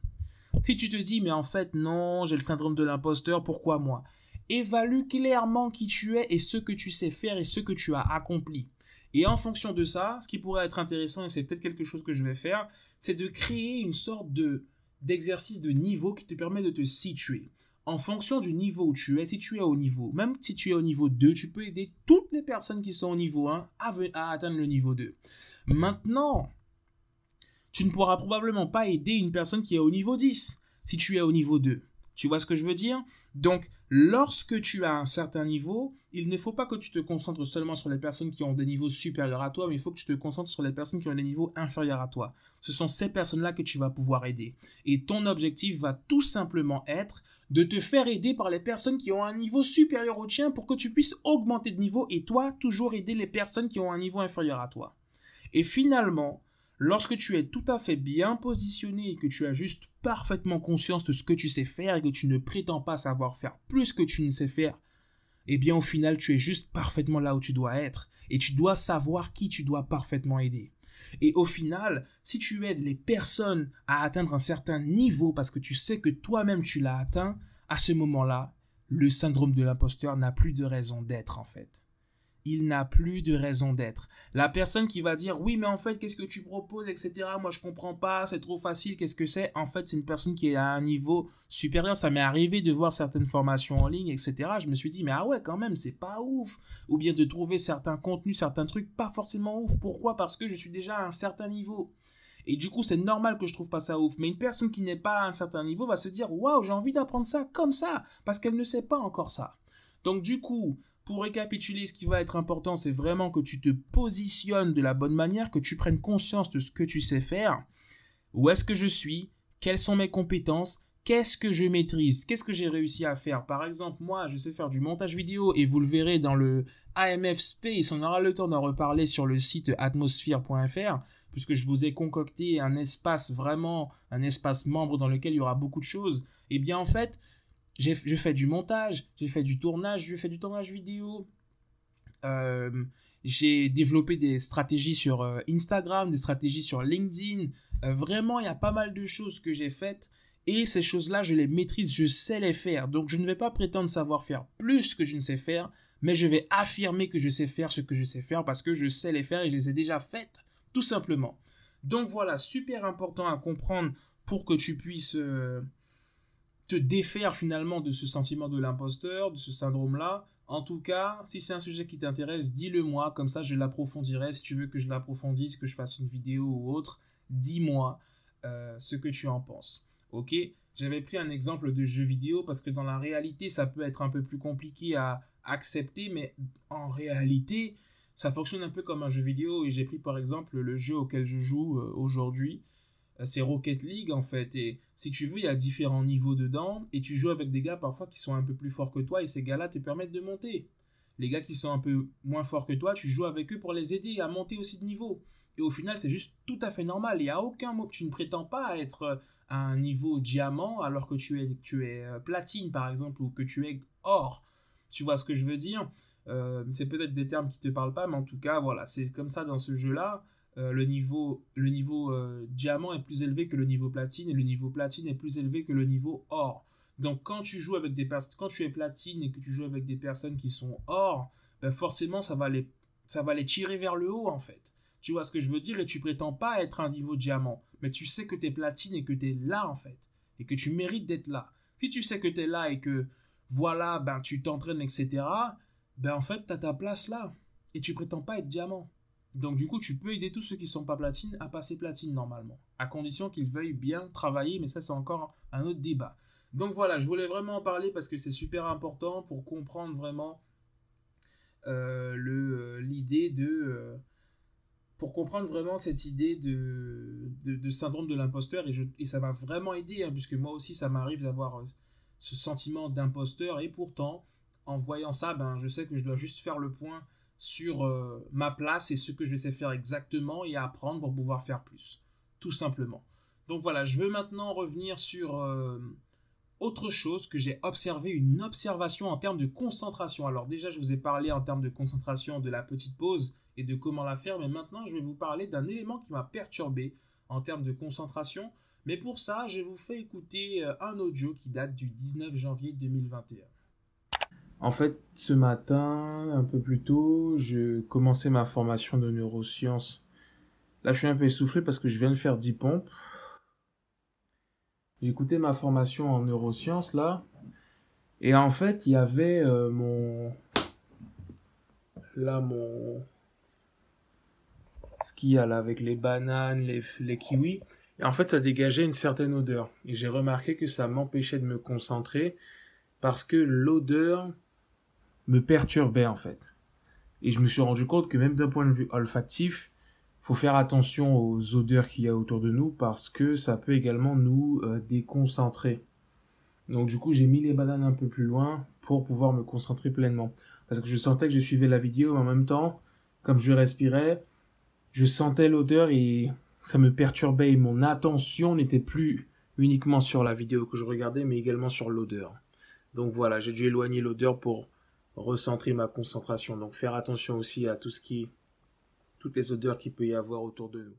Si tu te dis, mais en fait, non, j'ai le syndrome de l'imposteur, pourquoi moi? Évalue clairement qui tu es et ce que tu sais faire et ce que tu as accompli. Et en fonction de ça, ce qui pourrait être intéressant, et c'est peut-être quelque chose que je vais faire, c'est de créer une sorte de d'exercice de niveau qui te permet de te situer en fonction du niveau où tu es, si tu es au niveau, même si tu es au niveau 2, tu peux aider toutes les personnes qui sont au niveau 1 à, atteindre le niveau 2. Maintenant, tu ne pourras probablement pas aider une personne qui est au niveau 10 si tu es au niveau 2. Tu vois ce que je veux dire? Donc, lorsque tu as un certain niveau, il ne faut pas que tu te concentres seulement sur les personnes qui ont des niveaux supérieurs à toi, mais il faut que tu te concentres sur les personnes qui ont des niveaux inférieurs à toi. Ce sont ces personnes-là que tu vas pouvoir aider. Et ton objectif va tout simplement être de te faire aider par les personnes qui ont un niveau supérieur au tien pour que tu puisses augmenter de niveau et toi, toujours aider les personnes qui ont un niveau inférieur à toi. Et finalement, Lorsque tu es tout à fait bien positionné et que tu as juste parfaitement conscience de ce que tu sais faire et que tu ne prétends pas savoir faire plus que tu ne sais faire, eh bien au final tu es juste parfaitement là où tu dois être et tu dois savoir qui tu dois parfaitement aider. Et au final, si tu aides les personnes à atteindre un certain niveau parce que tu sais que toi-même tu l'as atteint, à ce moment-là, le syndrome de l'imposteur n'a plus de raison d'être en fait il n'a plus de raison d'être. La personne qui va dire oui mais en fait qu'est-ce que tu proposes etc. Moi je comprends pas c'est trop facile qu'est-ce que c'est? En fait c'est une personne qui est à un niveau supérieur. Ça m'est arrivé de voir certaines formations en ligne etc. Je me suis dit mais ah ouais quand même c'est pas ouf ou bien de trouver certains contenus certains trucs pas forcément ouf. Pourquoi? Parce que je suis déjà à un certain niveau. Et du coup, c'est normal que je trouve pas ça ouf. Mais une personne qui n'est pas à un certain niveau va se dire Waouh, j'ai envie d'apprendre ça comme ça. Parce qu'elle ne sait pas encore ça. Donc, du coup, pour récapituler, ce qui va être important, c'est vraiment que tu te positionnes de la bonne manière, que tu prennes conscience de ce que tu sais faire. Où est-ce que je suis? Quelles sont mes compétences? Qu'est-ce que je maîtrise? Qu'est-ce que j'ai réussi à faire? Par exemple, moi, je sais faire du montage vidéo et vous le verrez dans le AMF Space. On aura le temps d'en reparler sur le site atmosphere.fr puisque je vous ai concocté un espace vraiment, un espace membre dans lequel il y aura beaucoup de choses. Et eh bien, en fait, j'ai fait du montage, j'ai fait du tournage, j'ai fait du tournage vidéo. Euh, j'ai développé des stratégies sur euh, Instagram, des stratégies sur LinkedIn. Euh, vraiment, il y a pas mal de choses que j'ai faites. Et ces choses-là, je les maîtrise, je sais les faire. Donc, je ne vais pas prétendre savoir faire plus que je ne sais faire, mais je vais affirmer que je sais faire ce que je sais faire parce que je sais les faire et je les ai déjà faites, tout simplement. Donc voilà, super important à comprendre pour que tu puisses te défaire finalement de ce sentiment de l'imposteur, de ce syndrome-là. En tout cas, si c'est un sujet qui t'intéresse, dis-le moi, comme ça je l'approfondirai. Si tu veux que je l'approfondisse, que je fasse une vidéo ou autre, dis-moi euh, ce que tu en penses. Ok? J'avais pris un exemple de jeu vidéo parce que dans la réalité, ça peut être un peu plus compliqué à accepter, mais en réalité, ça fonctionne un peu comme un jeu vidéo. Et j'ai pris par exemple le jeu auquel je joue euh, aujourd'hui. Euh, c'est Rocket League en fait. Et si tu veux, il y a différents niveaux dedans. Et tu joues avec des gars parfois qui sont un peu plus forts que toi. Et ces gars-là te permettent de monter. Les gars qui sont un peu moins forts que toi, tu joues avec eux pour les aider à monter aussi de niveau. Et au final, c'est juste tout à fait normal. N'y a aucun mot. Tu ne prétends pas être à un niveau diamant alors que tu es, tu es euh, platine par exemple ou que tu es or. Tu vois ce que je veux dire? Euh, C'est peut-être des termes qui ne te parlent pas, mais en tout cas, voilà, c'est comme ça dans ce jeu-là. Euh, le niveau, le niveau euh, diamant est plus élevé que le niveau platine et le niveau platine est plus élevé que le niveau or. Donc quand tu joues avec des personnes, quand tu es platine et que tu joues avec des personnes qui sont or, ben forcément ça va les, ça va les tirer vers le haut en fait. Tu vois ce que je veux dire? Et tu prétends pas être un niveau diamant, mais tu sais que tu es platine et que tu es là en fait et que tu mérites d'être là. Si tu sais que tu es là et que voilà, ben tu t'entraînes etc. Ben en fait tu as ta place là et tu prétends pas être diamant. Donc du coup, tu peux aider tous ceux qui ne sont pas platine à passer platine normalement, à condition qu'ils veuillent bien travailler, mais ça c'est encore un autre débat. Donc voilà, je voulais vraiment en parler parce que c'est super important pour comprendre vraiment euh, euh, l'idée de... Euh, pour comprendre vraiment cette idée de, de, syndrome de l'imposteur, et, et, ça m'a vraiment aidé, hein, puisque moi aussi ça m'arrive d'avoir ce sentiment d'imposteur. Et pourtant, en voyant ça, ben, je sais que je dois juste faire le point sur euh, ma place et ce que je sais faire exactement et apprendre pour pouvoir faire plus. Tout simplement. Donc voilà, je veux maintenant revenir sur euh, autre chose que j'ai observé, une observation en termes de concentration. Alors déjà, je vous ai parlé en termes de concentration de la petite pause et de comment la faire, mais maintenant, je vais vous parler d'un élément qui m'a perturbé en termes de concentration. Mais pour ça, je vous fais écouter euh, un audio qui date du 19 janvier 2021. En fait, ce matin, un peu plus tôt, je commençais ma formation de neurosciences. Là, je suis un peu essoufflé parce que je viens de faire 10 pompes. J'écoutais ma formation en neurosciences là. Et en fait, il y avait euh, mon. Là, mon. Ce qu'il y a là avec les bananes, les, les kiwis. Et en fait, ça dégageait une certaine odeur. Et j'ai remarqué que ça m'empêchait de me concentrer parce que l'odeur me perturbait en fait. Et je me suis rendu compte que même d'un point de vue olfactif, faut faire attention aux odeurs qu'il y a autour de nous parce que ça peut également nous euh, déconcentrer. Donc du coup, j'ai mis les bananes un peu plus loin pour pouvoir me concentrer pleinement. Parce que je sentais que je suivais la vidéo, mais en même temps, comme je respirais, je sentais l'odeur et ça me perturbait et mon attention n'était plus uniquement sur la vidéo que je regardais, mais également sur l'odeur. Donc voilà, j'ai dû éloigner l'odeur pour recentrer ma concentration. Donc faire attention aussi à tout ce qui toutes les odeurs qu'il peut y avoir autour de nous.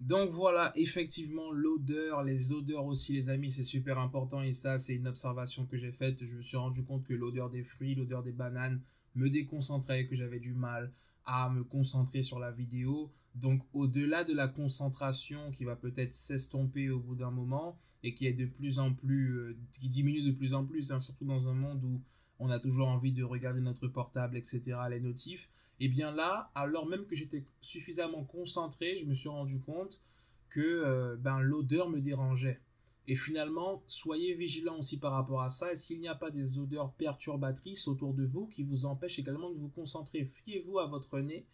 Donc voilà, effectivement, l'odeur, les odeurs aussi, les amis, c'est super important. Et ça, c'est une observation que j'ai faite. Je me suis rendu compte que l'odeur des fruits, l'odeur des bananes me déconcentrait, que j'avais du mal à me concentrer sur la vidéo. Donc au-delà de la concentration qui va peut-être s'estomper au bout d'un moment et qui est de plus en plus, euh, qui diminue de plus en plus, hein, surtout dans un monde où on a toujours envie de regarder notre portable, etc., les notifs, et eh bien là, alors même que j'étais suffisamment concentré, je me suis rendu compte que euh, ben, l'odeur me dérangeait. Et finalement, soyez vigilants aussi par rapport à ça. Est-ce qu'il n'y a pas des odeurs perturbatrices autour de vous qui vous empêchent également de vous concentrer? Fiez-vous à votre nez.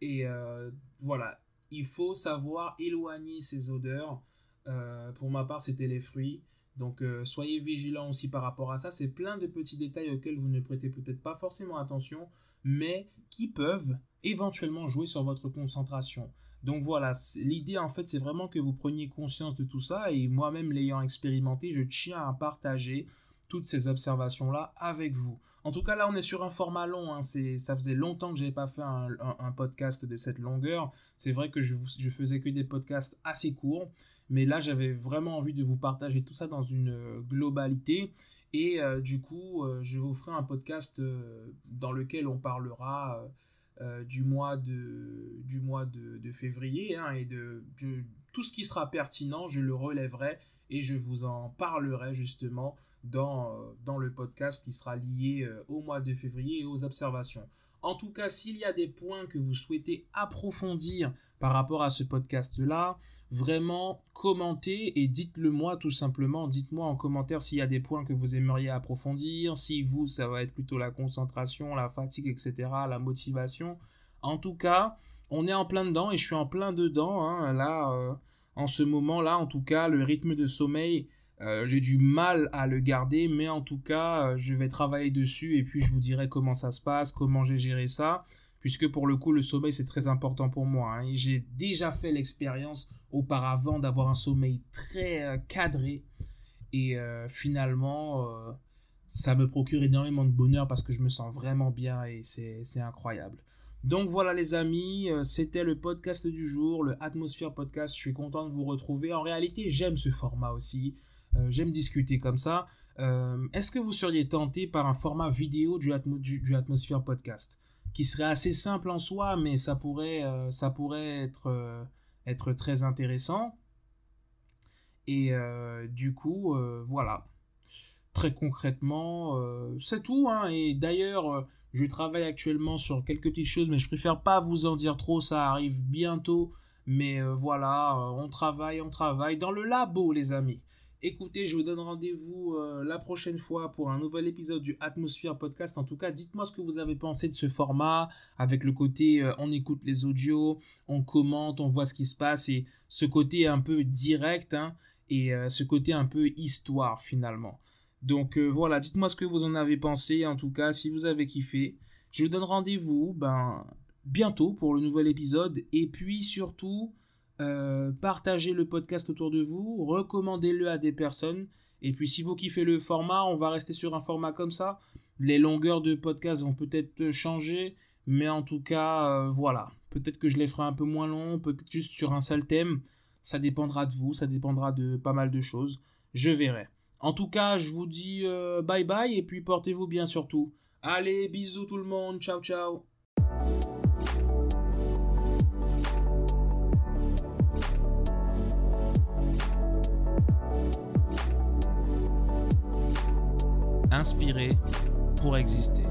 Et euh, voilà, il faut savoir éloigner ces odeurs. Euh, pour ma part, c'était les fruits. Donc soyez vigilants aussi par rapport à ça. C'est plein de petits détails auxquels vous ne prêtez peut-être pas forcément attention mais qui peuvent éventuellement jouer sur votre concentration. Donc voilà, l'idée en fait c'est vraiment que vous preniez conscience de tout ça et moi-même l'ayant expérimenté, je tiens à partager toutes ces observations-là avec vous. En tout cas, là, on est sur un format long. Hein. Ça faisait longtemps que je n'avais pas fait un, podcast de cette longueur. C'est vrai que je, je faisais que des podcasts assez courts. Mais là, j'avais vraiment envie de vous partager tout ça dans une globalité. Et euh, du coup, euh, je vous ferai un podcast euh, dans lequel on parlera du mois de, du mois de, février hein, et de, tout ce qui sera pertinent, je le relèverai et je vous en parlerai justement dans, dans le podcast qui sera lié au mois de février et aux observations. En tout cas, s'il y a des points que vous souhaitez approfondir par rapport à ce podcast-là, vraiment commentez et dites-le moi tout simplement. Dites-moi en commentaire s'il y a des points que vous aimeriez approfondir, si vous, ça va être plutôt la concentration, la fatigue, etc., la motivation. En tout cas, on est en plein dedans et je suis en plein dedans. Hein, là, euh, en ce moment-là, en tout cas, le rythme de sommeil euh, j'ai du mal à le garder, mais en tout cas, euh, je vais travailler dessus et puis je vous dirai comment ça se passe, comment j'ai géré ça, puisque pour le coup, le sommeil, c'est très important pour moi. Hein. J'ai déjà fait l'expérience auparavant d'avoir un sommeil très euh, cadré et finalement, ça me procure énormément de bonheur parce que je me sens vraiment bien et c'est incroyable. Donc voilà les amis, c'était le podcast du jour, le Atmosphere Podcast. Je suis content de vous retrouver. En réalité, j'aime ce format aussi. Euh, j'aime discuter comme ça. Euh, est-ce que vous seriez tenté par un format vidéo du, du, Atmosphere Podcast? Qui serait assez simple en soi, mais ça pourrait, euh, ça pourrait être, être très intéressant. Et du coup, voilà. Très concrètement, c'est tout. Hein. Et d'ailleurs, je travaille actuellement sur quelques petites choses, mais je préfère pas vous en dire trop. Ça arrive bientôt. Mais voilà, on travaille, on travaille dans le labo, les amis. Écoutez, je vous donne rendez-vous euh, la prochaine fois pour un nouvel épisode du Atmosphere Podcast. En tout cas, dites-moi ce que vous avez pensé de ce format, avec le côté euh, on écoute les audios, on commente, on voit ce qui se passe et ce côté un peu direct. Hein. et ce côté un peu histoire finalement. Donc voilà, dites-moi ce que vous en avez pensé. En tout cas, si vous avez kiffé, je vous donne rendez-vous ben, bientôt pour le nouvel épisode. Et puis surtout, euh, partagez le podcast autour de vous, recommandez-le à des personnes. Et puis si vous kiffez le format, on va rester sur un format comme ça. Les longueurs de podcast vont peut-être changer, mais en tout cas, euh, voilà. Peut-être que je les ferai un peu moins long, peut-être juste sur un seul thème. Ça dépendra de vous, ça dépendra de pas mal de choses. Je verrai. En tout cas, je vous dis euh, bye bye et puis portez-vous bien surtout. Allez, bisous tout le monde, ciao ciao. Inspirer pour exister.